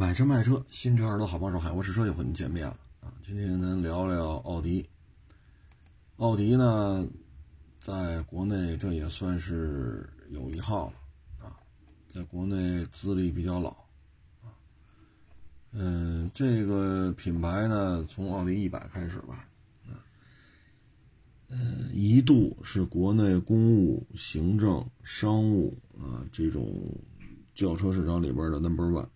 买车卖车，新车二手好帮手，海沃试车又和您见面了啊！今天咱聊聊奥迪。奥迪呢，在国内这也算是有一号了啊，在国内资历比较老啊。嗯，这个品牌呢，从奥迪一百开始吧，嗯，一度是国内公务、行政、商务啊这种轿车市场里边的 number one。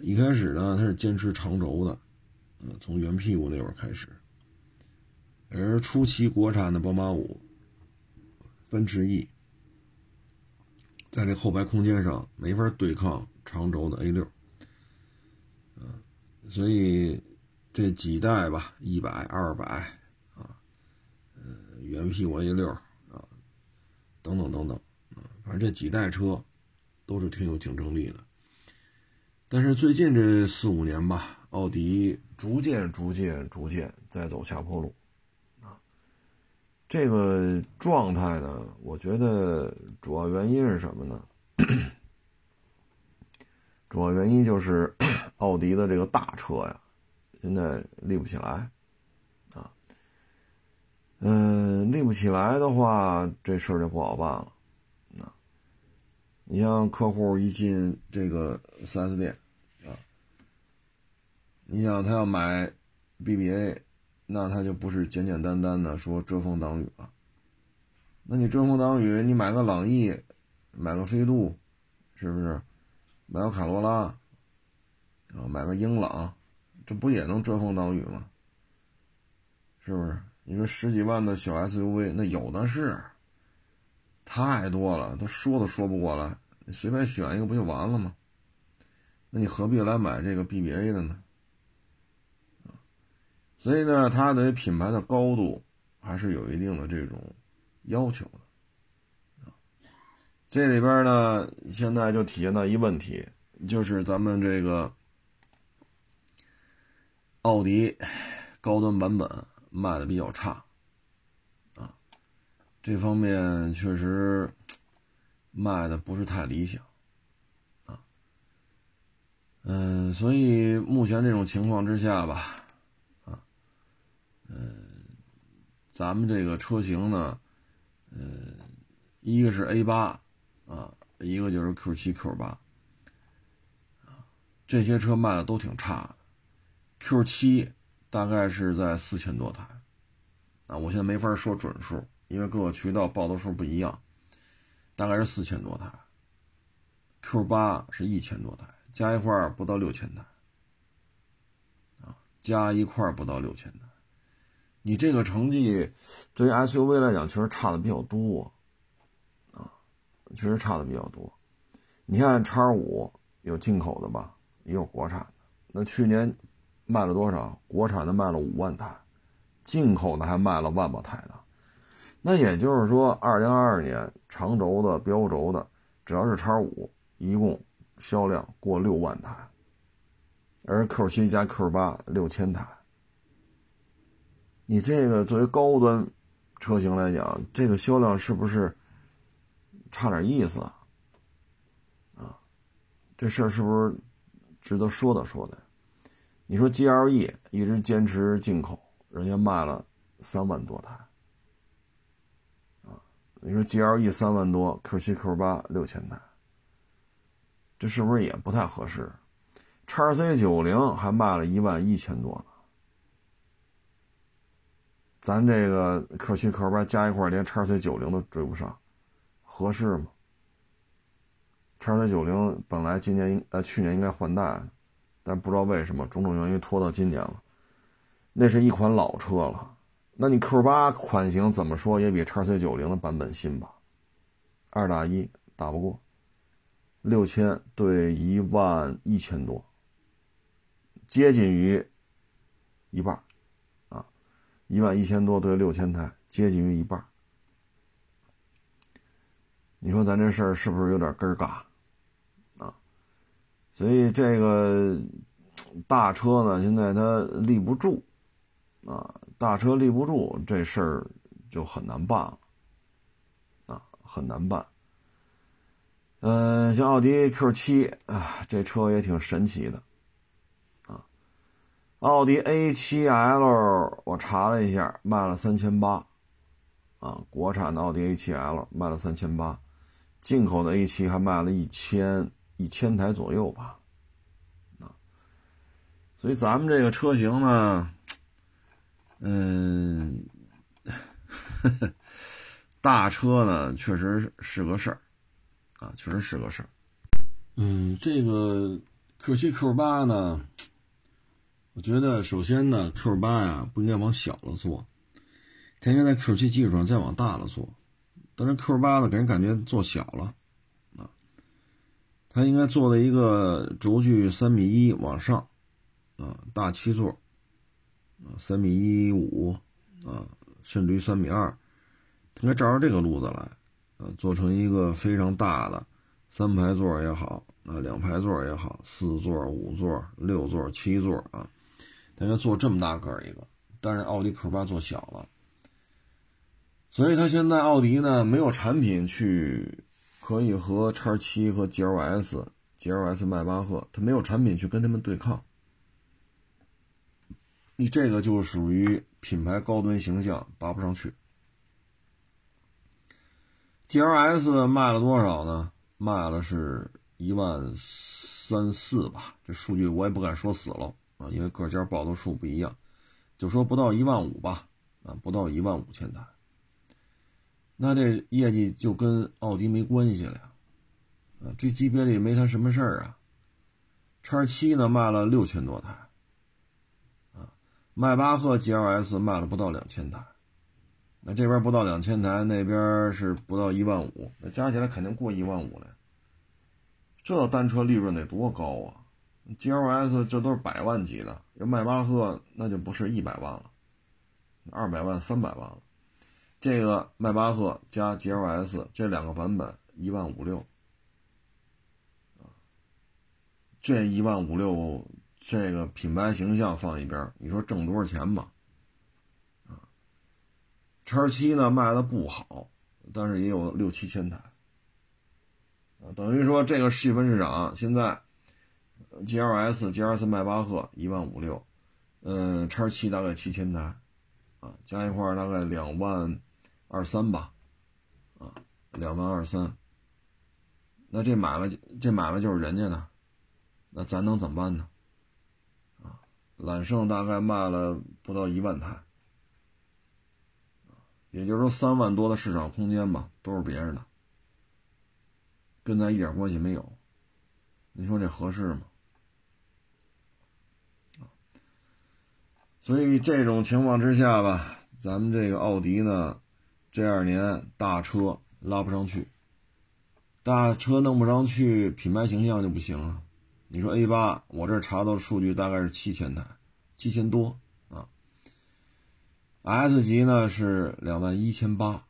一开始呢，它是坚持长轴的，嗯，从圆屁股那会儿开始。而初期国产的宝马五、奔驰 E，在这后排空间上没法对抗长轴的 A 六，嗯，所以这几代吧，一百、二百啊，呃，圆屁股 A 六啊，等等等等，啊，反正这几代车都是挺有竞争力的。但是最近这四五年吧，奥迪逐渐、逐渐、逐渐在走下坡路，啊，这个状态呢，我觉得主要原因是什么呢？主要原因就是 奥迪的这个大车呀，现在立不起来，啊，嗯，立不起来的话，这事儿就不好办了。你像客户一进这个 4S 店，啊，你想他要买 BBA，那他就不是简简单单的说遮风挡雨了。那你遮风挡雨，你买个朗逸，买个飞度，是不是？买个卡罗拉，啊，买个英朗，这不也能遮风挡雨吗？是不是？你说十几万的小 SUV，那有的是。太多了，都说都说不过来。你随便选一个不就完了吗？那你何必来买这个 BBA 的呢？所以呢，它对品牌的高度还是有一定的这种要求的。这里边呢，现在就体现到一问题，就是咱们这个奥迪高端版本卖的比较差。这方面确实卖的不是太理想，啊，嗯，所以目前这种情况之下吧，啊，嗯，咱们这个车型呢，嗯，一个是 A 八，啊，一个就是 Q 七、Q 八，啊，这些车卖的都挺差，Q 七大概是在四千多台，啊，我现在没法说准数。因为各个渠道报的数不一样，大概是四千多台，Q 八是一千多台，加一块不到六千台，啊，加一块不到六千台，你这个成绩对于 SUV 来讲确实差的比较多，啊，确实差的比较多。你看叉五有进口的吧，也有国产的，那去年卖了多少？国产的卖了五万台，进口的还卖了万把台呢。那也就是说，二零二二年长轴的、标轴的，只要是叉五，一共销量过六万台，而 Q 七加 Q 八六千台。你这个作为高端车型来讲，这个销量是不是差点意思啊？啊，这事儿是不是值得说的说的？你说 GLE 一直坚持进口，人家卖了三万多台。你说 GLE 三万多，Q 七 Q 八六千台，这是不是也不太合适？叉 C 九零还卖了一万一千多呢，咱这个 Q 七 Q 八加一块连叉 C 九零都追不上，合适吗？叉 C 九零本来今年呃去年应该换代，但不知道为什么种种原因拖到今年了，那是一款老车了。那你 Q 八款型怎么说也比叉 C 九零的版本新吧？二打一打不过，六千对一万一千多，接近于一半啊，一万一千多对六千台，接近于一半。你说咱这事儿是不是有点根儿嘎啊？所以这个 大车呢，现在它立不住啊。大车立不住，这事儿就很难办了，啊，很难办。嗯，像奥迪 Q 七啊，这车也挺神奇的，啊，奥迪 A 七 L 我查了一下，卖了三千八，啊，国产的奥迪 A 七 L 卖了三千八，进口的 A 七还卖了一千一千台左右吧，啊，所以咱们这个车型呢，嗯，大车呢确实是个事儿。啊，确实是个事儿。嗯，这个 Q 七 Q 八呢，我觉得首先呢，Q 八呀不应该往小了做，它应该在 Q 七基础上再往大了做。但是 Q 八呢，给人感觉做小了啊，它应该做的一个轴距三米一往上啊，大七座啊，三米一五啊，甚至于三米二，应该照着这个路子来。呃，做成一个非常大的三排座也好，啊，两排座也好，四座、五座、六座、七座啊，应该做这么大个一个。但是奥迪 Q 八做小了，所以它现在奥迪呢没有产品去可以和叉七和 GLS、GLS 迈巴赫，它没有产品去跟他们对抗。你这个就属于品牌高端形象拔不上去。G L S 卖了多少呢？卖了是一万三四吧，这数据我也不敢说死了啊，因为各家报的数不一样，就说不到一万五吧，啊，不到一万五千台，那这业绩就跟奥迪没关系了呀，啊，这级别里没他什么事儿啊。叉七呢卖了六千多台，迈巴赫 G L S 卖了不到两千台。那这边不到两千台，那边是不到一万五，那加起来肯定过一万五了。这单车利润得多高啊！G L S 这都是百万级的，要迈巴赫那就不是一百万了，二百万、三百万了。这个迈巴赫加 G L S 这两个版本一万五六，这一万五六，这个品牌形象放一边，你说挣多少钱吧？叉七呢卖的不好，但是也有六七千台，啊，等于说这个细分市场现在，G L S、G L S 迈巴赫一万五六，嗯，叉七大概七千台，啊，加一块大概两万二三吧，啊，两万二三，那这买卖这买卖就是人家的，那咱能怎么办呢？揽胜大概卖了不到一万台。也就是说，三万多的市场空间吧，都是别人的，跟咱一点关系没有。你说这合适吗？所以这种情况之下吧，咱们这个奥迪呢，这二年大车拉不上去，大车弄不上去，品牌形象就不行了。你说 A 八，我这查到的数据大概是七千台，七千多啊。S 级呢是两万一千八，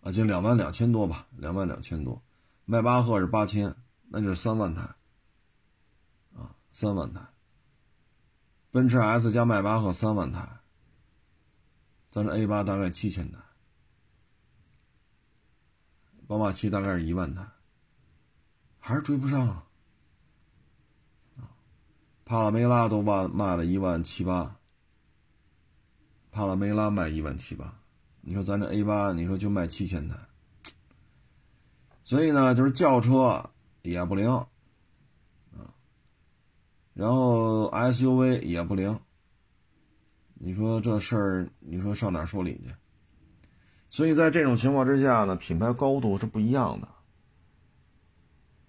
啊，就两万两千多吧，两万两千多。迈巴赫是八千，那就是三万台，啊，三万台。奔驰 S 加迈巴赫三万台，咱这 A 八大概七千台，宝马七大概是一万台，还是追不上啊。帕拉梅拉都卖卖了一万七八。帕拉梅拉卖一万七八，你说咱这 A 八，你说就卖七千台，所以呢，就是轿车也不灵啊，然后 SUV 也不灵，你说这事儿，你说上哪说理去？所以在这种情况之下呢，品牌高度是不一样的，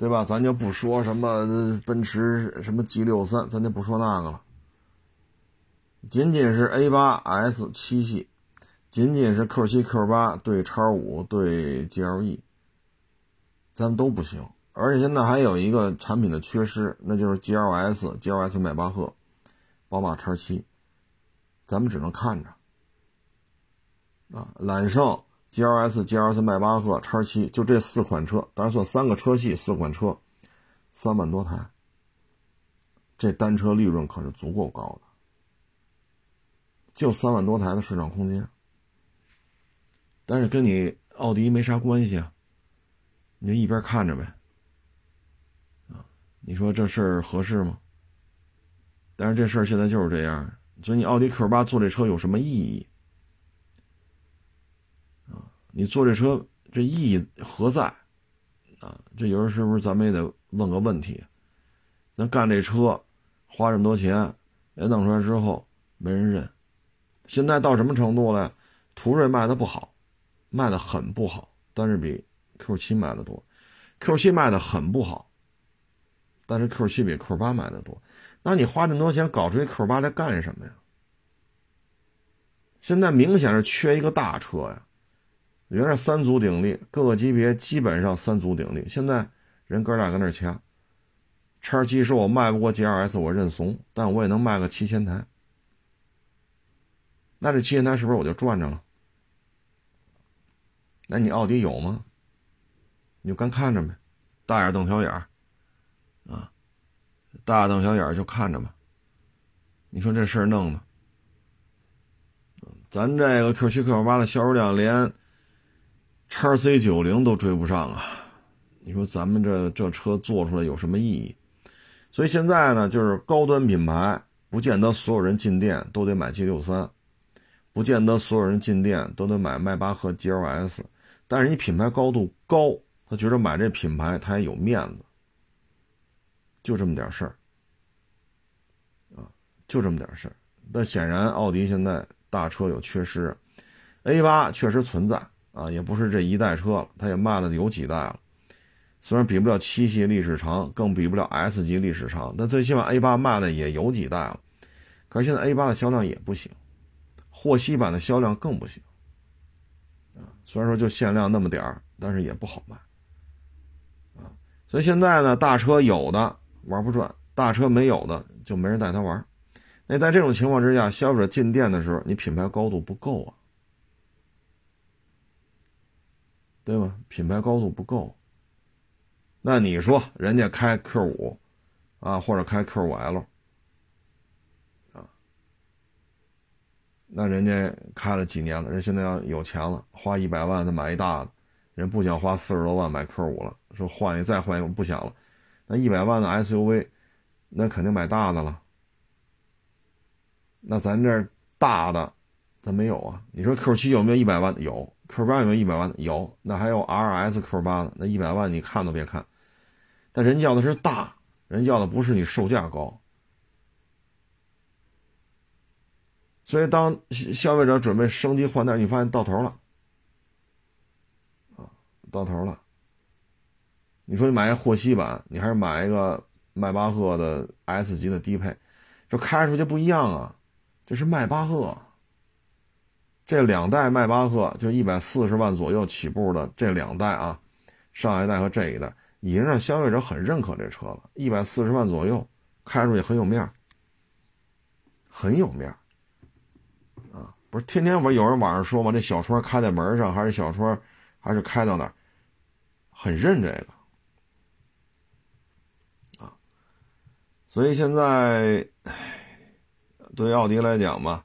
对吧？咱就不说什么奔驰什么 G 六三，咱就不说那个了。仅仅是 A 八 S 七系，仅仅是 Q 七 Q 八对叉五对 GLE，咱都不行。而且现在还有一个产品的缺失，那就是 GLS、GLS 迈巴赫、宝马叉七，咱们只能看着。啊，揽胜、GLS、GLS 迈巴赫、叉七，就这四款车，当然算三个车系，四款车，三万多台，这单车利润可是足够高的。就三万多台的市场空间，但是跟你奥迪没啥关系啊，你就一边看着呗，啊你说这事儿合适吗？但是这事儿现在就是这样，所以你奥迪 Q 八做这车有什么意义？你做这车这意义何在？啊，这有时候是不是咱们也得问个问题？咱干这车花这么多钱，人弄出来之后没人认，现在到什么程度了？途锐卖的不好，卖的很不好，但是比 Q 七卖的多。Q 七卖的很不好，但是 Q 七比 Q 八卖的多。那你花这么多钱搞出一 Q 八来干什么呀？现在明显是缺一个大车呀。原来三足鼎立，各个级别基本上三足鼎立。现在人哥俩搁那掐，叉七说我卖不过 G L S，我认怂，但我也能卖个七千台。那这七千台是不是我就赚着了？那你奥迪有吗？你就干看着呗，大眼瞪小眼儿，啊，大瞪小眼儿就看着吧。你说这事儿弄的，咱这个 Q 七 Q 八的销售量连叉 C 九零都追不上啊！你说咱们这这车做出来有什么意义？所以现在呢，就是高端品牌，不见得所有人进店都得买 G 六三，不见得所有人进店都得买迈巴赫 GLS，但是你品牌高度高。他觉得买这品牌他也有面子，就这么点事儿，啊，就这么点事儿。但显然奥迪现在大车有缺失，A 八确实存在啊，也不是这一代车了，它也卖了有几代了。虽然比不了七系历史长，更比不了 S 级历史长，但最起码 A 八卖了也有几代了。可是现在 A 八的销量也不行，霍希版的销量更不行，啊，虽然说就限量那么点儿，但是也不好卖。啊所以现在呢，大车有的玩不转，大车没有的就没人带他玩。那在这种情况之下，消费者进店的时候，你品牌高度不够啊，对吧？品牌高度不够。那你说人家开 Q 五啊，或者开 Q 五 L 啊，那人家开了几年了，人现在要有钱了，花一百万再买一大的，人不想花四十多万买 Q 五了。说换一再换一个不想了，那一百万的 SUV，那肯定买大的了。那咱这大的，咱没有啊。你说 Q 七有没有一百万的？有。Q 八有没有一百万的？有。那还有 RS Q 八的，那一百万你看都别看。但人要的是大，人要的不是你售价高。所以当消费者准备升级换代，你发现到头了，啊，到头了。你说你买一霍希版，你还是买一个迈巴赫的 S 级的低配，这开出去不一样啊！这是迈巴赫，这两代迈巴赫就一百四十万左右起步的这两代啊，上一代和这一代已经让消费者很认可这车了。一百四十万左右开出去很有面儿很有面儿啊！不是天天不是有人网上说吗？这小窗开在门上还是小窗，还是开到哪儿，很认这个啊。所以现在，对奥迪来讲吧，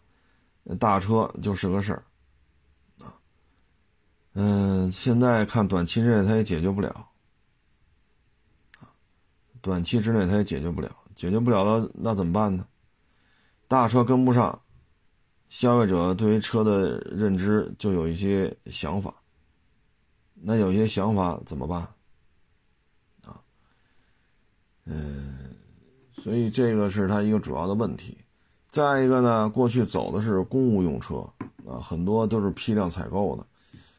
大车就是个事儿，啊，嗯，现在看短期之内它也解决不了，短期之内它也解决不了，解决不了了那怎么办呢？大车跟不上，消费者对于车的认知就有一些想法，那有些想法怎么办？啊，嗯。所以这个是它一个主要的问题，再一个呢，过去走的是公务用车啊，很多都是批量采购的，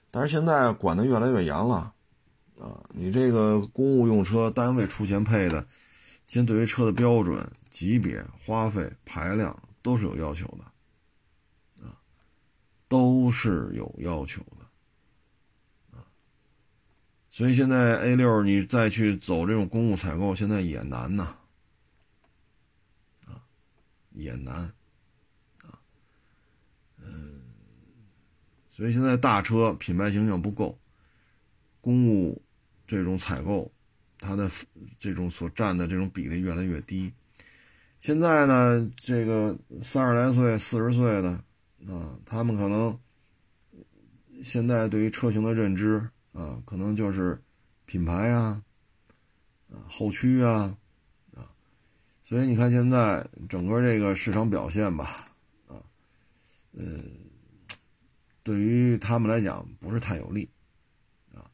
但是现在管的越来越严了，啊，你这个公务用车单位出钱配的，现在对于车的标准、级别、花费、排量都是有要求的，啊，都是有要求的，啊，所以现在 A 六你再去走这种公务采购，现在也难呐。也难，啊，嗯，所以现在大车品牌形象不够，公务这种采购，它的这种所占的这种比例越来越低。现在呢，这个三十来岁、四十岁的啊，他们可能现在对于车型的认知啊，可能就是品牌啊，啊后驱啊，所以你看现在整个这个市场表现吧，啊，呃，对于他们来讲不是太有利，啊，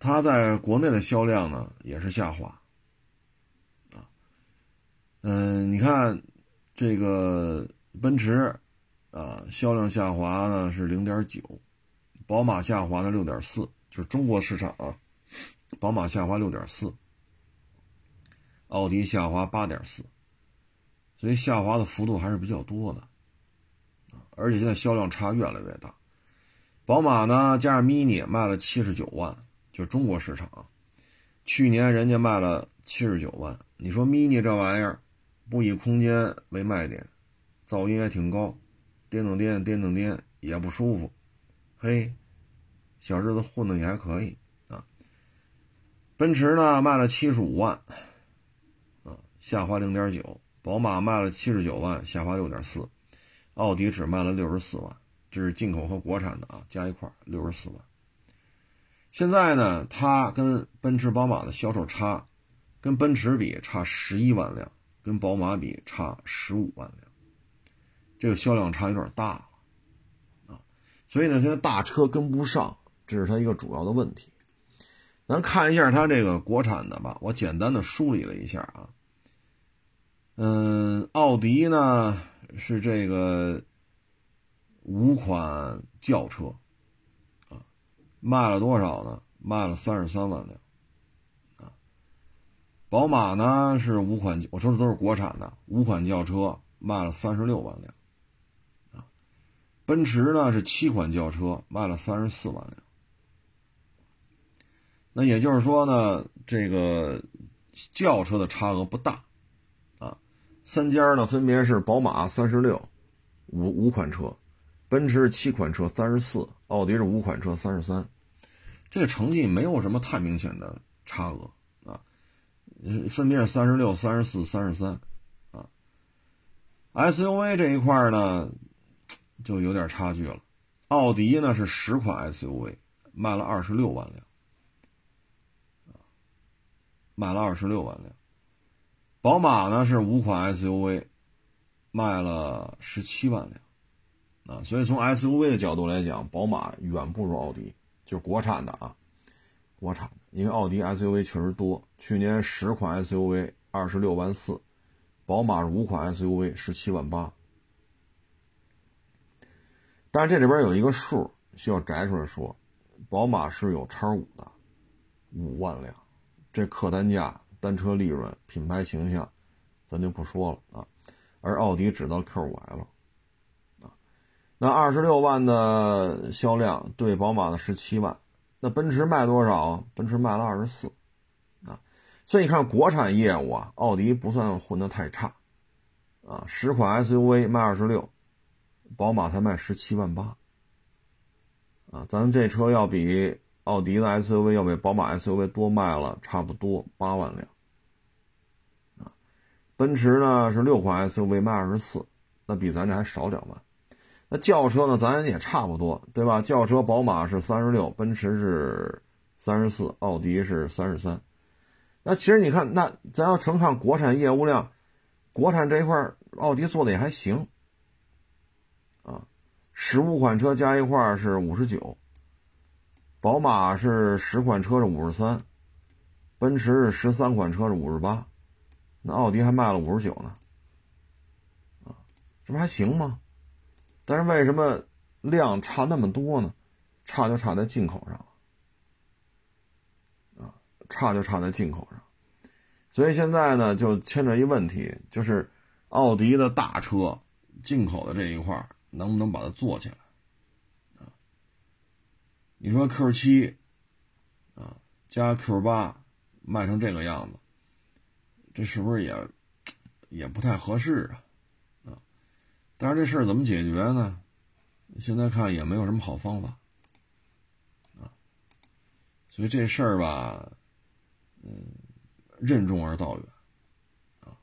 它在国内的销量呢也是下滑，啊，嗯，你看这个奔驰，啊，销量下滑呢是零点九，宝马下滑的六点四，就是中国市场啊。宝马下滑六点四，奥迪下滑八点四，所以下滑的幅度还是比较多的，而且现在销量差越来越大。宝马呢，加上 mini 卖了七十九万，就中国市场，去年人家卖了七十九万。你说 mini 这玩意儿，不以空间为卖点，噪音也挺高，颠噔颠颠噔颠也不舒服，嘿，小日子混的也还可以啊。奔驰呢卖了七十五万，下滑零点九；宝马卖了七十九万，下滑六点四；奥迪只卖了六十四万，这是进口和国产的啊，加一块六十四万。现在呢，它跟奔驰、宝马的销售差，跟奔驰比差十一万辆，跟宝马比差十五万辆，这个销量差有点大了，啊，所以呢，现在大车跟不上，这是它一个主要的问题。咱看一下它这个国产的吧，我简单的梳理了一下啊。嗯，奥迪呢是这个五款轿车啊，卖了多少呢？卖了三十三万辆啊。宝马呢是五款，我说的都是国产的五款轿车，卖了三十六万辆啊。奔驰呢是七款轿车，卖了三十四万辆。那也就是说呢，这个轿车的差额不大，三家呢分别是宝马三十六，五五款车，奔驰七款车三十四，奥迪是五款车三十三，这个成绩没有什么太明显的差额啊，分别是三十六、三十四、三十三，啊，SUV 这一块呢就有点差距了，奥迪呢是十款 SUV，卖了二十六万辆。卖了二十六万辆，宝马呢是五款 SUV，卖了十七万辆，啊，所以从 SUV 的角度来讲，宝马远不如奥迪，就是国产的啊，国产的，因为奥迪 SUV 确实多，去年十款 SUV 二十六万四，宝马是五款 SUV 十七万八，但是这里边有一个数需要摘出来说，宝马是有叉五的，五万辆。这客单价、单车利润、品牌形象，咱就不说了啊。而奥迪只到 Q5L，啊，那二十六万的销量对宝马的十七万，那奔驰卖多少？奔驰卖了二十四，啊，所以你看国产业务啊，奥迪不算混得太差，啊，十款 SUV 卖二十六，宝马才卖十七万八，啊，咱们这车要比。奥迪的 SUV 要比宝马 SUV 多卖了差不多八万辆，奔驰呢是六款 SUV 卖二十四，那比咱这还少两万。那轿车呢，咱也差不多，对吧？轿车宝马是三十六，奔驰是三十四，奥迪是三十三。那其实你看，那咱要纯看国产业务量，国产这一块，奥迪做的也还行，啊，十五款车加一块是五十九。宝马是十款车是五十三，奔驰是十三款车是五十八，那奥迪还卖了五十九呢，啊，这不还行吗？但是为什么量差那么多呢？差就差在进口上了，啊，差就差在进口上，所以现在呢就牵扯一问题，就是奥迪的大车进口的这一块能不能把它做起来？你说 Q 七啊加 Q 八卖成这个样子，这是不是也也不太合适啊？啊，但是这事儿怎么解决呢？现在看也没有什么好方法啊，所以这事儿吧，嗯，任重而道远啊，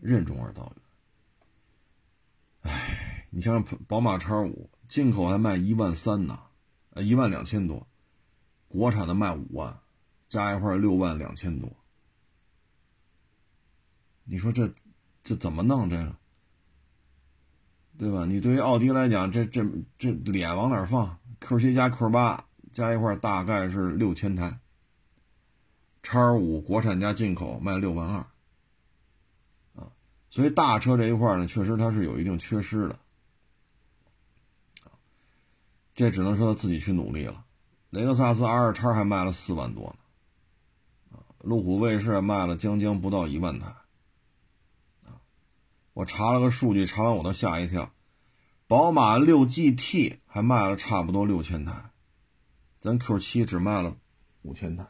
任重而道远。哎，你像宝马叉五进口还卖一万三呢。呃，一万两千多，国产的卖五万，加一块六万两千多，你说这这怎么弄这个？对吧？你对于奥迪来讲，这这这脸往哪放？Q7 加 Q8 加一块大概是六千台，叉五国产加进口卖六万二，啊，所以大车这一块呢，确实它是有一定缺失的，这只能说他自己去努力了。雷克萨斯 R 叉还卖了四万多呢，啊，路虎卫士卖了将将不到一万台。我查了个数据，查完我都吓一跳。宝马六 GT 还卖了差不多六千台，咱 Q7 只卖了五千台，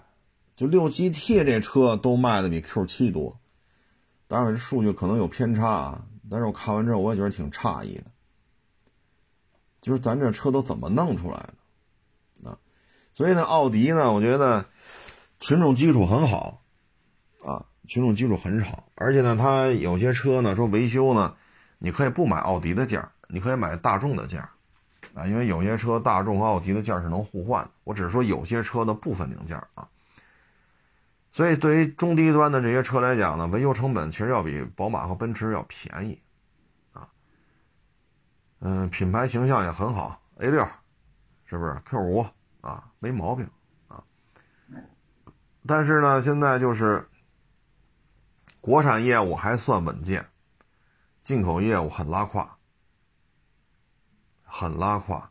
就六 GT 这车都卖的比 Q7 多。当然这数据可能有偏差啊，但是我看完之后我也觉得挺诧异的，就是咱这车都怎么弄出来的啊？所以呢，奥迪呢，我觉得群众基础很好啊。群众基础很少，而且呢，它有些车呢，说维修呢，你可以不买奥迪的件你可以买大众的件啊，因为有些车大众和奥迪的件是能互换的。我只是说有些车的部分零件啊，所以对于中低端的这些车来讲呢，维修成本其实要比宝马和奔驰要便宜啊。嗯，品牌形象也很好，A 六是不是 Q 五啊，没毛病啊。但是呢，现在就是。国产业务还算稳健，进口业务很拉胯，很拉胯，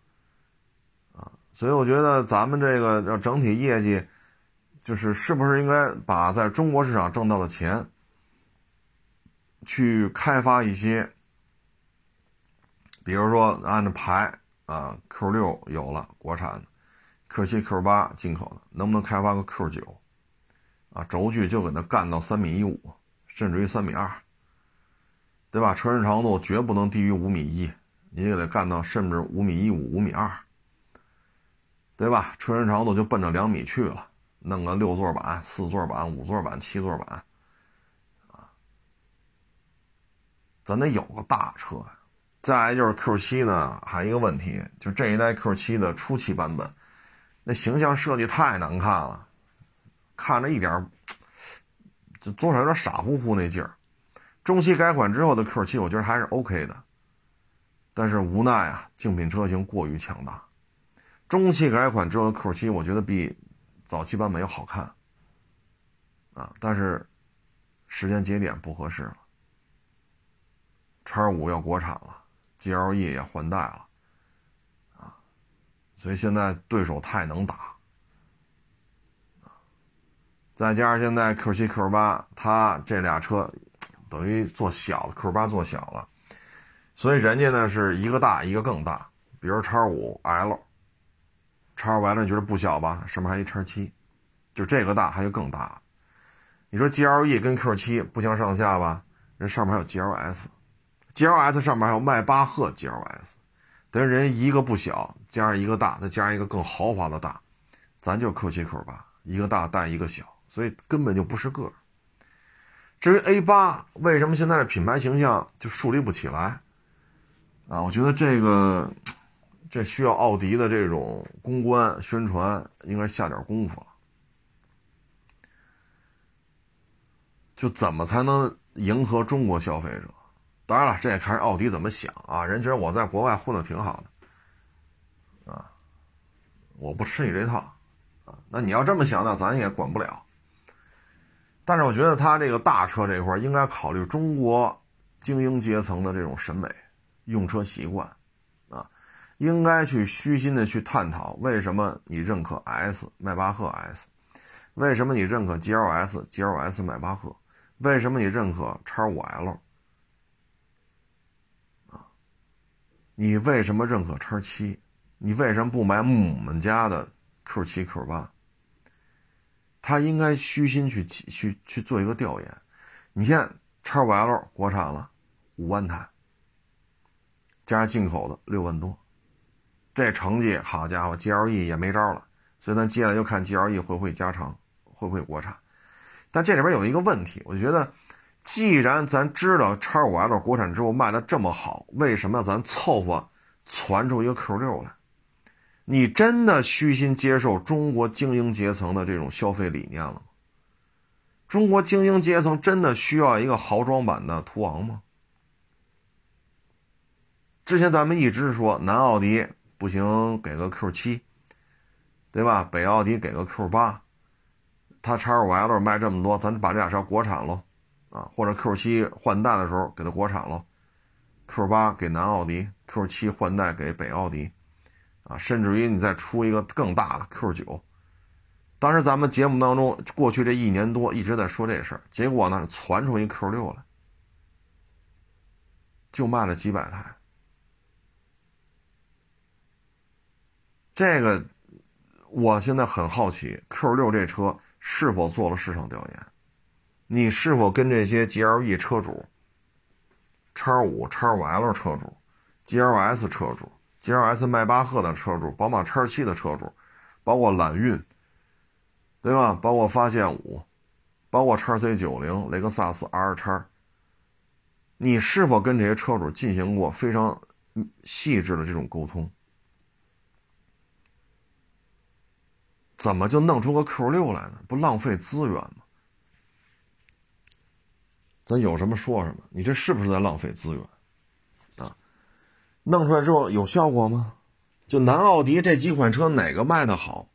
啊，所以我觉得咱们这个要整体业绩，就是是不是应该把在中国市场挣到的钱，去开发一些，比如说按照排啊，Q 六有了国产的，Q 七、Q 八进口的，能不能开发个 Q 九，啊，轴距就给它干到三米一五。甚至于三米二，对吧？车身长度绝不能低于五米一，你也得干到甚至五米一五、五米二，对吧？车身长度就奔着两米去了，弄个六座版、四座版、五座版、七座版，啊，咱得有个大车。再就是 Q 七呢，还有一个问题，就这一代 Q 七的初期版本，那形象设计太难看了，看着一点。就多少有点傻乎乎那劲儿，中期改款之后的 Q7 我觉得还是 OK 的，但是无奈啊，竞品车型过于强大。中期改款之后的 Q7 我觉得比早期版本要好看，啊，但是时间节点不合适了。叉五要国产了，GLE 也换代了，啊，所以现在对手太能打。再加上现在 Q 七 Q 八，它这俩车等于做小了，Q 八做小了，所以人家呢是一个大一个更大。比如叉五 L，叉五 L 你觉得不小吧？上面还一叉七，就这个大还有更大。你说 GLE 跟 Q 七不相上下吧？人上面还有 GLS，GLS 上面还有迈巴赫 GLS，等于人一个不小，加上一个大，再加上一个更豪华的大，咱就 Q 七 Q 八，一个大带一个小。所以根本就不是个儿。至于 A 八，为什么现在的品牌形象就树立不起来？啊，我觉得这个这需要奥迪的这种公关宣传应该下点功夫了。就怎么才能迎合中国消费者？当然了，这也看奥迪怎么想啊。人觉得我在国外混的挺好的，啊，我不吃你这套，啊，那你要这么想呢，咱也管不了。但是我觉得他这个大车这块应该考虑中国精英阶层的这种审美、用车习惯，啊，应该去虚心的去探讨为什么你认可 S 迈巴赫 S，为什么你认可 GLS GLS 迈巴赫，为什么你认可叉五 L，啊，你为什么认可叉七？你为什么不买我们家的 Q 七 Q 八？他应该虚心去去去做一个调研。你看，叉五 L 国产了五万台，加上进口的六万多，这成绩好家伙，GLE 也没招了。所以咱接下来就看 GLE 会不会加长，会不会国产。但这里边有一个问题，我觉得，既然咱知道叉五 L 国产之后卖的这么好，为什么要咱凑合传出一个 Q 六来？你真的虚心接受中国精英阶层的这种消费理念了吗？中国精英阶层真的需要一个豪装版的途昂吗？之前咱们一直说南奥迪不行，给个 Q 七，对吧？北奥迪给个 Q 八，它叉五 L 卖这么多，咱把这俩车国产喽，啊，或者 Q 七换代的时候给它国产喽，Q 八给南奥迪，Q 七换代给北奥迪，啊，甚至于你再出一个更大的 Q 九。当时咱们节目当中，过去这一年多一直在说这事儿，结果呢，传出一 Q 六来，就卖了几百台。这个，我现在很好奇，Q 六这车是否做了市场调研？你是否跟这些 GLE 车主、叉五、叉五 L 车主、GLS 车主、GLS 迈巴赫的车主、宝马叉七的车主，包括揽运？对吧？包括发现五，包括叉 C 九零、雷克萨斯 R 叉，你是否跟这些车主进行过非常细致的这种沟通？怎么就弄出个 Q 六来呢？不浪费资源吗？咱有什么说什么，你这是不是在浪费资源？弄出来之后有效果吗？就南奥迪这几款车哪个卖的好？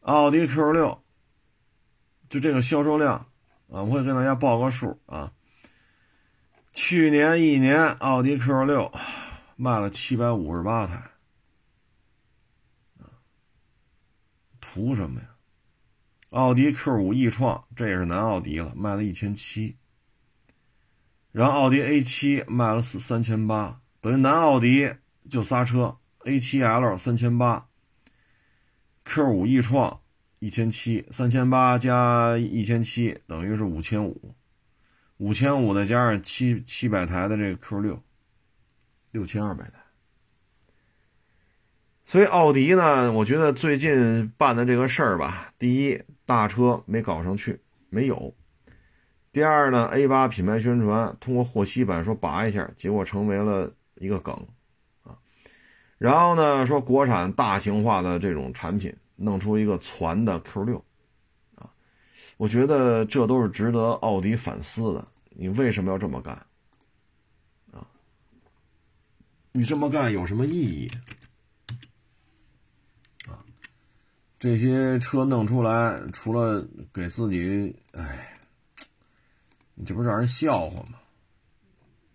奥迪 Q 六，就这个销售量啊，我会跟大家报个数啊。去年一年，奥迪 Q 六卖了七百五十八台，图什么呀？奥迪 Q 五 e 创，这也是南奥迪了，卖了一千七。然后奥迪 A 七卖了四三千八，等于南奥迪就仨车，A 七 L 三千八。Q 五 e 创一千七，三千八加一千七等于是五千五，五千五再加上七七百台的这个 Q 六，六千二百台。所以奥迪呢，我觉得最近办的这个事儿吧，第一大车没搞上去，没有；第二呢，A 八品牌宣传通过霍希版说拔一下，结果成为了一个梗。然后呢，说国产大型化的这种产品，弄出一个攒的 Q 六，啊，我觉得这都是值得奥迪反思的。你为什么要这么干？啊，你这么干有什么意义？这些车弄出来，除了给自己，哎，你这不是让人笑话吗？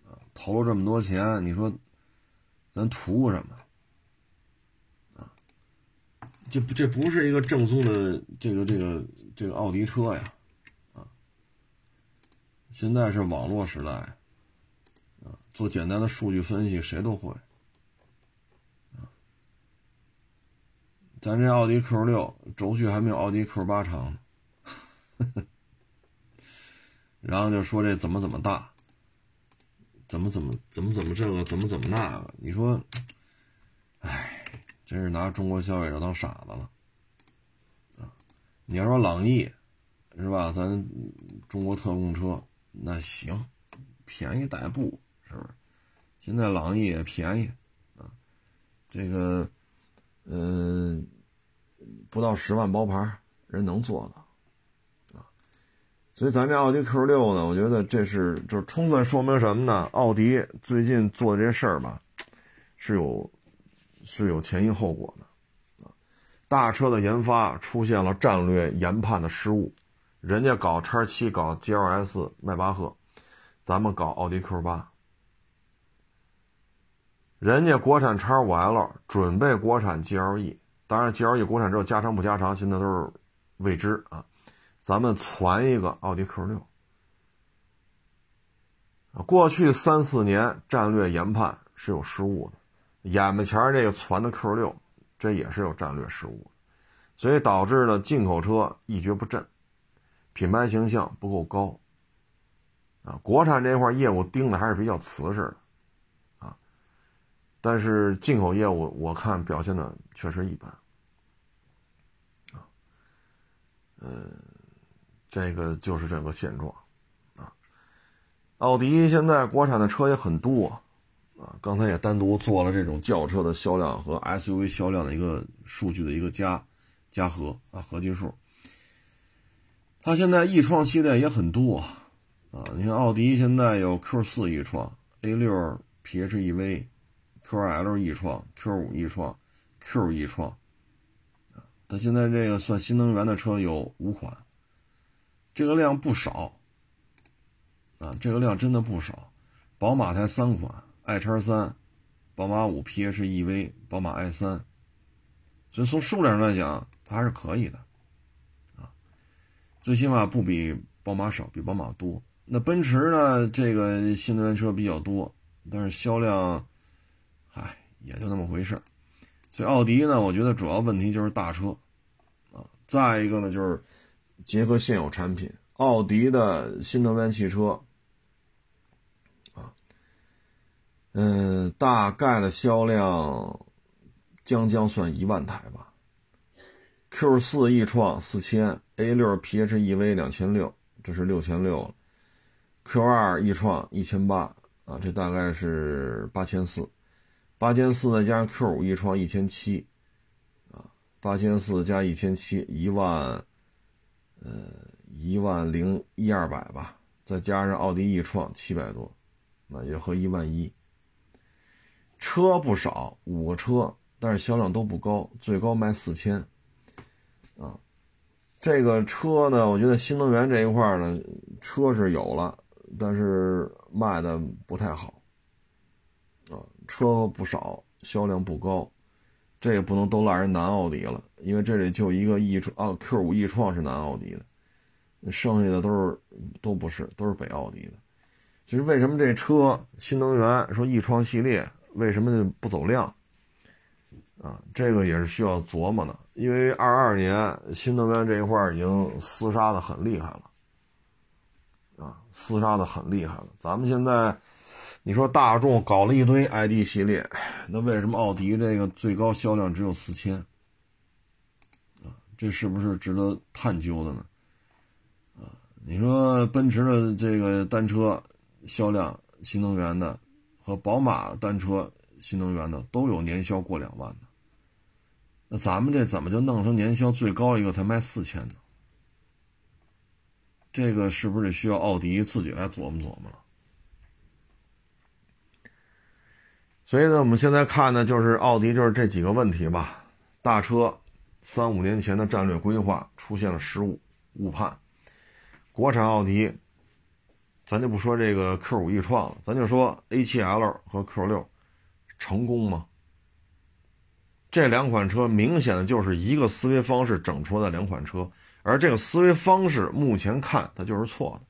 啊，投了这么多钱，你说咱图什么？这不，这不是一个正宗的这个这个这个奥迪车呀，啊！现在是网络时代，啊，做简单的数据分析谁都会，咱这奥迪 Q 六轴距还没有奥迪 Q 八长，然后就说这怎么怎么大，怎么怎么怎么怎么这个怎么怎么那个，你说，哎。真是拿中国消费者当傻子了，啊！你要说朗逸，是吧？咱中国特供车那行，便宜代步，是不是？现在朗逸也便宜，啊，这个，嗯，不到十万包牌，人能做的，所以咱这奥迪 Q 六呢，我觉得这是就是充分说明什么呢？奥迪最近做的这事儿吧，是有。是有前因后果的，啊，大车的研发出现了战略研判的失误，人家搞叉七搞 GLS 迈巴赫，咱们搞奥迪 Q 八，人家国产叉五 L 准备国产 GLE，当然 GLE 国产之后加长不加长，现在都是未知啊，咱们传一个奥迪 Q 六，过去三四年战略研判是有失误的。眼巴前这个传的 Q 六，这也是有战略失误，所以导致呢进口车一蹶不振，品牌形象不够高，啊，国产这块业务盯的还是比较瓷实的，啊，但是进口业务我看表现的确实一般，啊，嗯，这个就是这个现状，啊，奥迪现在国产的车也很多。啊，刚才也单独做了这种轿车的销量和 SUV 销量的一个数据的一个加加和啊合计数。它现在 e 创系列也很多啊，你看奥迪现在有 Q 四 e 创、A 六 PHEV、QL e 创、Q 五 e 创、Q 一创啊，它现在这个算新能源的车有五款，这个量不少啊，这个量真的不少。宝马才三款，i 叉三、宝马五 PHEV、宝马 i 三，所以从数量上来讲，它还是可以的啊。最起码不比宝马少，比宝马多。那奔驰呢？这个新能源车比较多，但是销量，唉，也就那么回事所以奥迪呢，我觉得主要问题就是大车，啊，再一个呢就是结合现有产品，奥迪的新能源汽车，啊，嗯，大概的销量将将算一万台吧。Q 四 e 创四千。A 六 PHEV 两千六，这是六千六。Q 二 e 创一千八啊，这大概是八千四。八千四再加上 Q 五 e 创一千七啊，八千四加一千七，一万，呃，一万零一二百吧。再加上奥迪 e 创七百多，那也合一万一。车不少，五个车，但是销量都不高，最高卖四千啊。这个车呢，我觉得新能源这一块呢，车是有了，但是卖的不太好，啊，车不少，销量不高，这也不能都赖人南奥迪了，因为这里就一个 e 创啊，Q 五 e 创是南奥迪的，剩下的都是都不是，都是北奥迪的。其实为什么这车新能源说 e 创系列为什么不走量？啊，这个也是需要琢磨的，因为二二年新能源这一块已经厮杀的很厉害了，啊，厮杀的很厉害了。咱们现在，你说大众搞了一堆 ID 系列，那为什么奥迪这个最高销量只有四千？啊，这是不是值得探究的呢？啊，你说奔驰的这个单车销量新能源的和宝马单车新能源的都有年销过两万的。那咱们这怎么就弄成年销最高一个才卖四千呢？这个是不是得需要奥迪自己来琢磨琢磨了？所以呢，我们现在看呢，就是奥迪就是这几个问题吧。大车三五年前的战略规划出现了失误误判，国产奥迪，咱就不说这个 Q 五 e 创了，咱就说 A 七 L 和 Q 六成功吗？这两款车明显的就是一个思维方式整出来的两款车，而这个思维方式目前看它就是错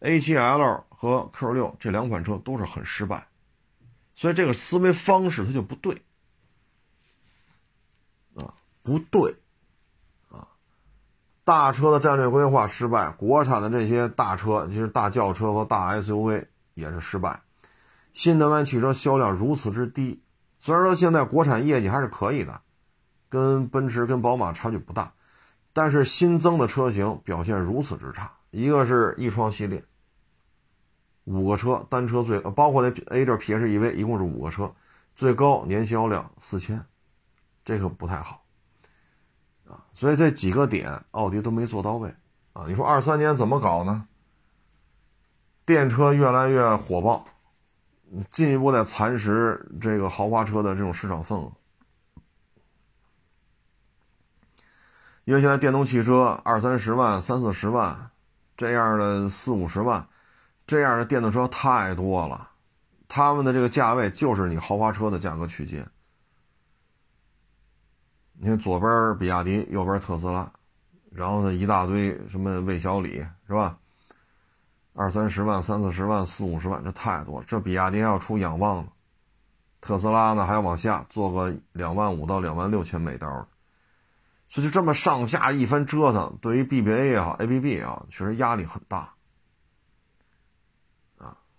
的。A7L 和 Q6 这两款车都是很失败，所以这个思维方式它就不对啊，不对啊！大车的战略规划失败，国产的这些大车，其实大轿车和大 SUV 也是失败，新能源汽车销量如此之低。虽然说现在国产业绩还是可以的，跟奔驰、跟宝马差距不大，但是新增的车型表现如此之差。一个是 e 创系列，五个车单车最包括那 A 六 PHEV 一共是五个车，最高年销量四千，这个不太好啊。所以这几个点奥迪都没做到位啊。你说二三年怎么搞呢？电车越来越火爆。进一步在蚕食这个豪华车的这种市场份额，因为现在电动汽车二三十万、三四十万这样的四五十万这样的电动车太多了，他们的这个价位就是你豪华车的价格区间。你看左边比亚迪，右边特斯拉，然后呢一大堆什么魏小李，是吧？二三十万、三四十万、四五十万，这太多了。这比亚迪要出仰望了，特斯拉呢还要往下做个两万五到两万六千美刀，所以就这么上下一番折腾，对于 BBA 也好，ABB 啊，确实压力很大。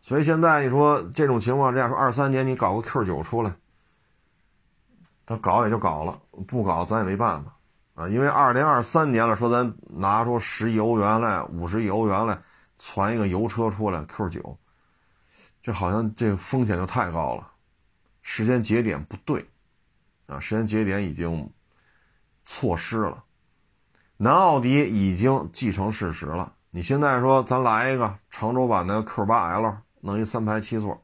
所以现在你说这种情况这样说，二三年你搞个 Q 九出来，他搞也就搞了，不搞咱也没办法啊。因为二零二三年了，说咱拿出十亿欧元来，五十亿欧元来。传一个油车出来，Q 九，这好像这个风险就太高了，时间节点不对，啊，时间节点已经错失了。南奥迪已经既成事实了。你现在说咱来一个长轴版的 Q8L，弄一三排七座。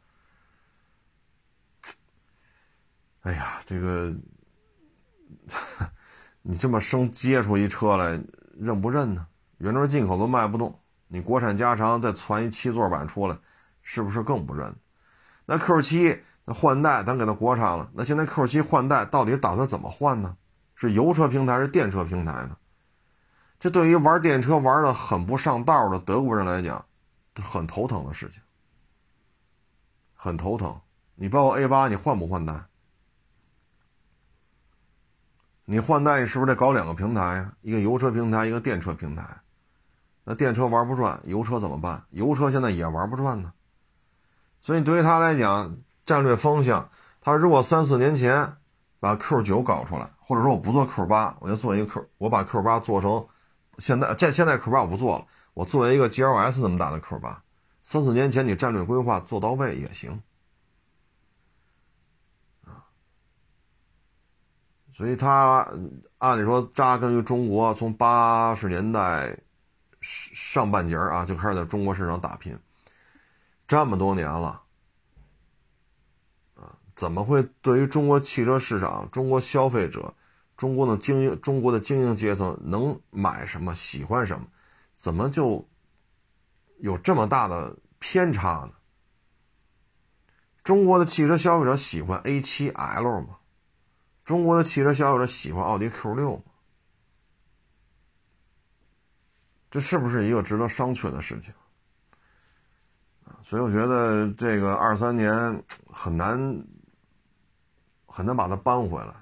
哎呀，这个 你这么生接出一车来，认不认呢？原装进口都卖不动，你国产加长再传一七座版出来，是不是更不认？那 Q7 那换代咱给它国产了，那现在 Q7 换代到底打算怎么换呢？是油车平台是电车平台呢？这对于玩电车玩的很不上道的德国人来讲，很头疼的事情，很头疼。你包括 A8，你换不换代？你换代，你是不是得搞两个平台呀？一个油车平台，一个电车平台。那电车玩不转，油车怎么办？油车现在也玩不转呢。所以对于他来讲，战略方向，他如果三四年前把 Q9 搞出来，或者说我不做 Q8，我就做一个 Q，我把 Q8 做成现在这现在 Q8 我不做了，我作为一个 GLS 那么大的 Q8，三四年前你战略规划做到位也行。所以他按理说扎根于中国，从八十年代上半截啊就开始在中国市场打拼，这么多年了，啊，怎么会对于中国汽车市场、中国消费者、中国的经营、中国的精英阶层能买什么、喜欢什么，怎么就有这么大的偏差呢？中国的汽车消费者喜欢 A7L 吗？中国的汽车消费者喜欢奥迪 Q 六吗？这是不是一个值得商榷的事情？所以我觉得这个二三年很难很难把它扳回来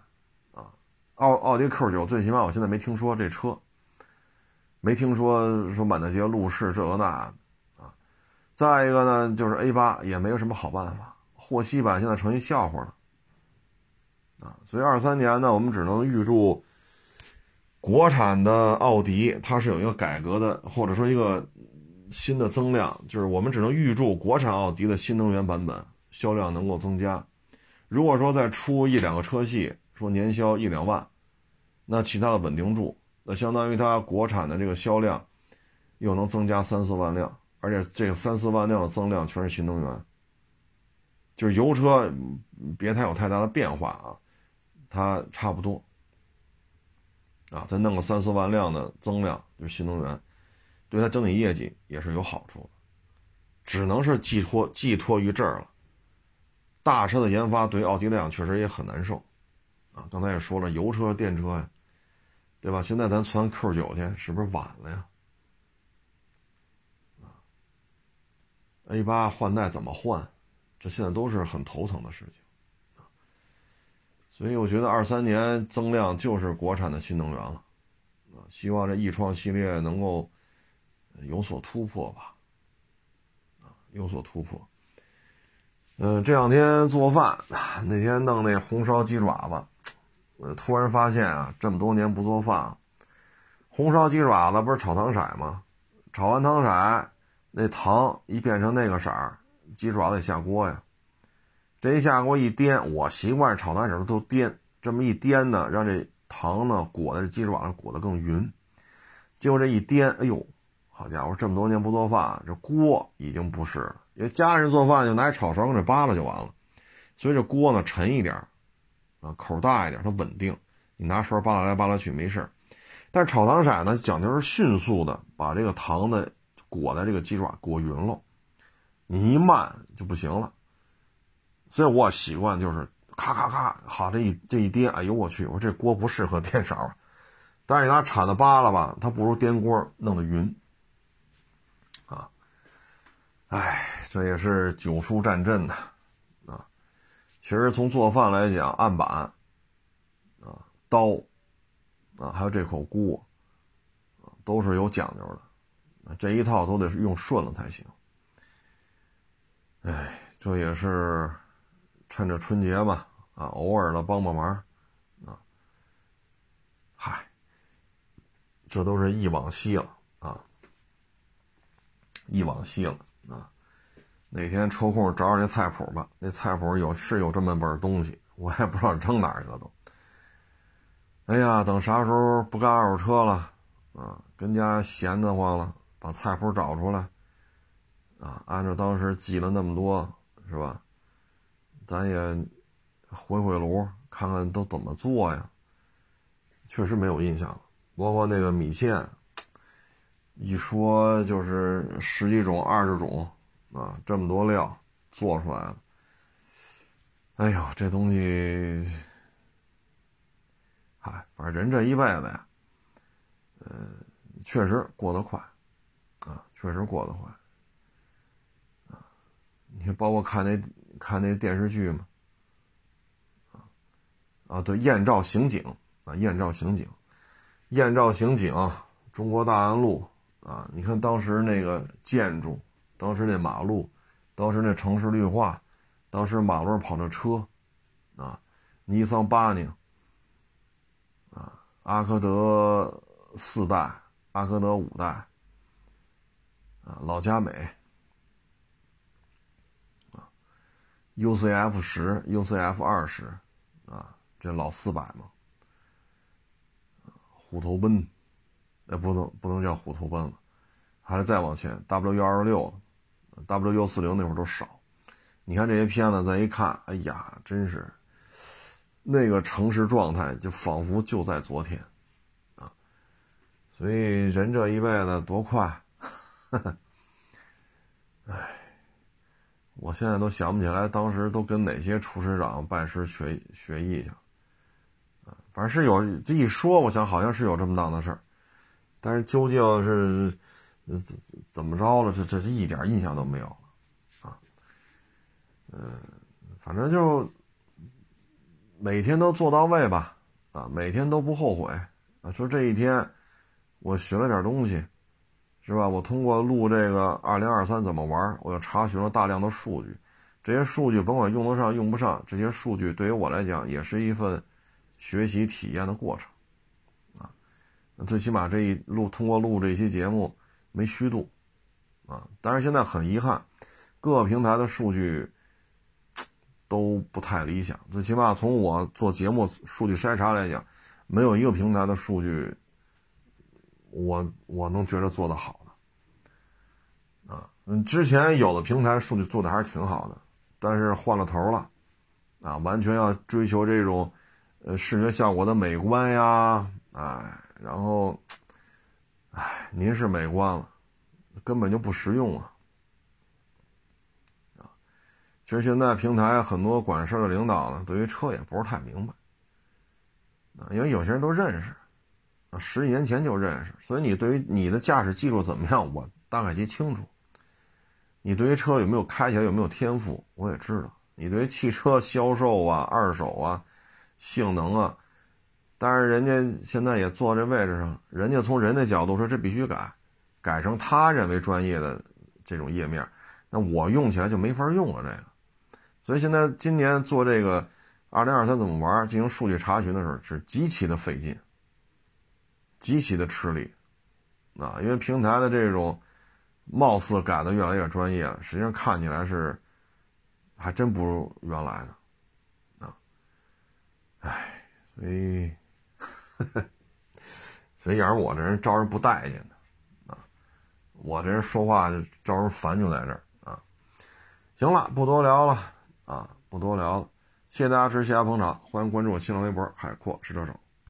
啊！奥奥迪 Q 九最起码我现在没听说这车，没听说说满大街路试这那。再一个呢，就是 A 八也没有什么好办法，霍希版现在成一笑话了。啊，所以二三年呢，我们只能预祝国产的奥迪它是有一个改革的，或者说一个新的增量，就是我们只能预祝国产奥迪的新能源版本销量能够增加。如果说再出一两个车系，说年销一两万，那其他的稳定住，那相当于它国产的这个销量又能增加三四万辆，而且这个三四万辆的增量全是新能源，就是油车别太有太大的变化啊。它差不多，啊，再弄个三四万辆的增量，就是新能源，对它整体业绩也是有好处的，只能是寄托寄托于这儿了。大车的研发对奥迪来讲确实也很难受，啊，刚才也说了，油车、电车呀，对吧？现在咱传 Q 九去，是不是晚了呀？，A 八换代怎么换？这现在都是很头疼的事情。所以我觉得二三年增量就是国产的新能源了，啊，希望这易创系列能够有所突破吧，有所突破。嗯，这两天做饭，那天弄那红烧鸡爪子，我突然发现啊，这么多年不做饭，红烧鸡爪子不是炒糖色吗？炒完糖色，那糖一变成那个色儿，鸡爪得下锅呀。这一下锅一颠，我习惯炒蛋时都颠，这么一颠呢，让这糖呢裹在这鸡爪上裹得更匀。结果这一颠，哎呦，好家伙，这么多年不做饭，这锅已经不是了。因为家人做饭就拿炒勺跟这扒拉就完了，所以这锅呢沉一点啊，口大一点，它稳定。你拿勺扒拉来扒拉去没事但是炒糖色呢讲究是迅速的把这个糖呢裹在这个鸡爪裹匀了，你一慢就不行了。所以我习惯就是咔咔咔，好这一这一颠，哎呦我去，我这锅不适合 颠勺，但是你拿铲子扒拉吧，它不如颠锅弄得匀，啊，哎，这也是九叔战阵呐，啊，其实从做饭来讲，案板，啊，刀，啊，还有这口锅，啊，都是有讲究的，这一套都得用顺了才行，哎，这也是。趁着春节嘛，啊，偶尔的帮帮忙，啊，嗨，这都是忆往昔了啊，忆往昔了啊。哪天抽空找找那菜谱吧，那菜谱有是有这么本东西，我也不知道扔哪儿去了都。哎呀，等啥时候不干二手车了，啊，跟家闲得慌了，把菜谱找出来，啊，按照当时记了那么多，是吧？咱也回回炉，看看都怎么做呀。确实没有印象了，包括那个米线，一说就是十几种、二十种，啊，这么多料做出来了。哎呦，这东西，嗨，反正人这一辈子呀，呃，确实过得快，确实过得快，啊，你看，包括看那看那电视剧嘛，啊，对，艳照刑警啊，艳照刑警，艳照刑警，中国大安路啊，你看当时那个建筑，当时那马路，当时那城市绿化。当时马路上跑着车，啊，尼桑巴宁，啊，阿科德四代，阿科德五代，啊，老佳美，啊，UCF 十，UCF 二十，啊，这老四百嘛，虎头奔，哎，不能不能叫虎头奔了，还得再往前，W 幺二六，W 幺四零那会儿都少。你看这些片子，咱一看，哎呀，真是那个城市状态，就仿佛就在昨天啊！所以人这一辈子多快，哎，我现在都想不起来当时都跟哪些厨师长拜师学学艺去啊！反正是有这一说，我想好像是有这么档子事儿，但是究竟是怎怎么着了，这这是一点印象都没有啊。嗯，反正就每天都做到位吧，啊，每天都不后悔啊。说这一天我学了点东西，是吧？我通过录这个二零二三怎么玩，我又查询了大量的数据，这些数据甭管用得上用不上，这些数据对于我来讲也是一份学习体验的过程，啊，最起码这一录通过录这期节目没虚度，啊，但是现在很遗憾，各个平台的数据。都不太理想，最起码从我做节目数据筛查来讲，没有一个平台的数据，我我能觉得做得好，嗯，之前有的平台数据做的还是挺好的，但是换了头了，啊，完全要追求这种，呃，视觉效果的美观呀，哎，然后，哎，您是美观了，根本就不实用啊。其实现在平台很多管事的领导呢，对于车也不是太明白，啊，因为有些人都认识，啊，十几年前就认识，所以你对于你的驾驶技术怎么样，我大概其清楚。你对于车有没有开起来有没有天赋，我也知道。你对于汽车销售啊、二手啊、性能啊，但是人家现在也坐这位置上，人家从人的角度说这必须改，改成他认为专业的这种页面，那我用起来就没法用了这个。所以现在今年做这个二零二三怎么玩进行数据查询的时候是极其的费劲，极其的吃力，啊，因为平台的这种貌似改的越来越专业了，实际上看起来是还真不如原来的，啊，唉，所以，所以要是我这人招人不待见的，啊，我这人说话就招人烦就在这儿。啊，行了，不多聊了。啊，不多聊了，谢谢大家支持，谢谢大家捧场，欢迎关注我新浪微博“海阔试车手”。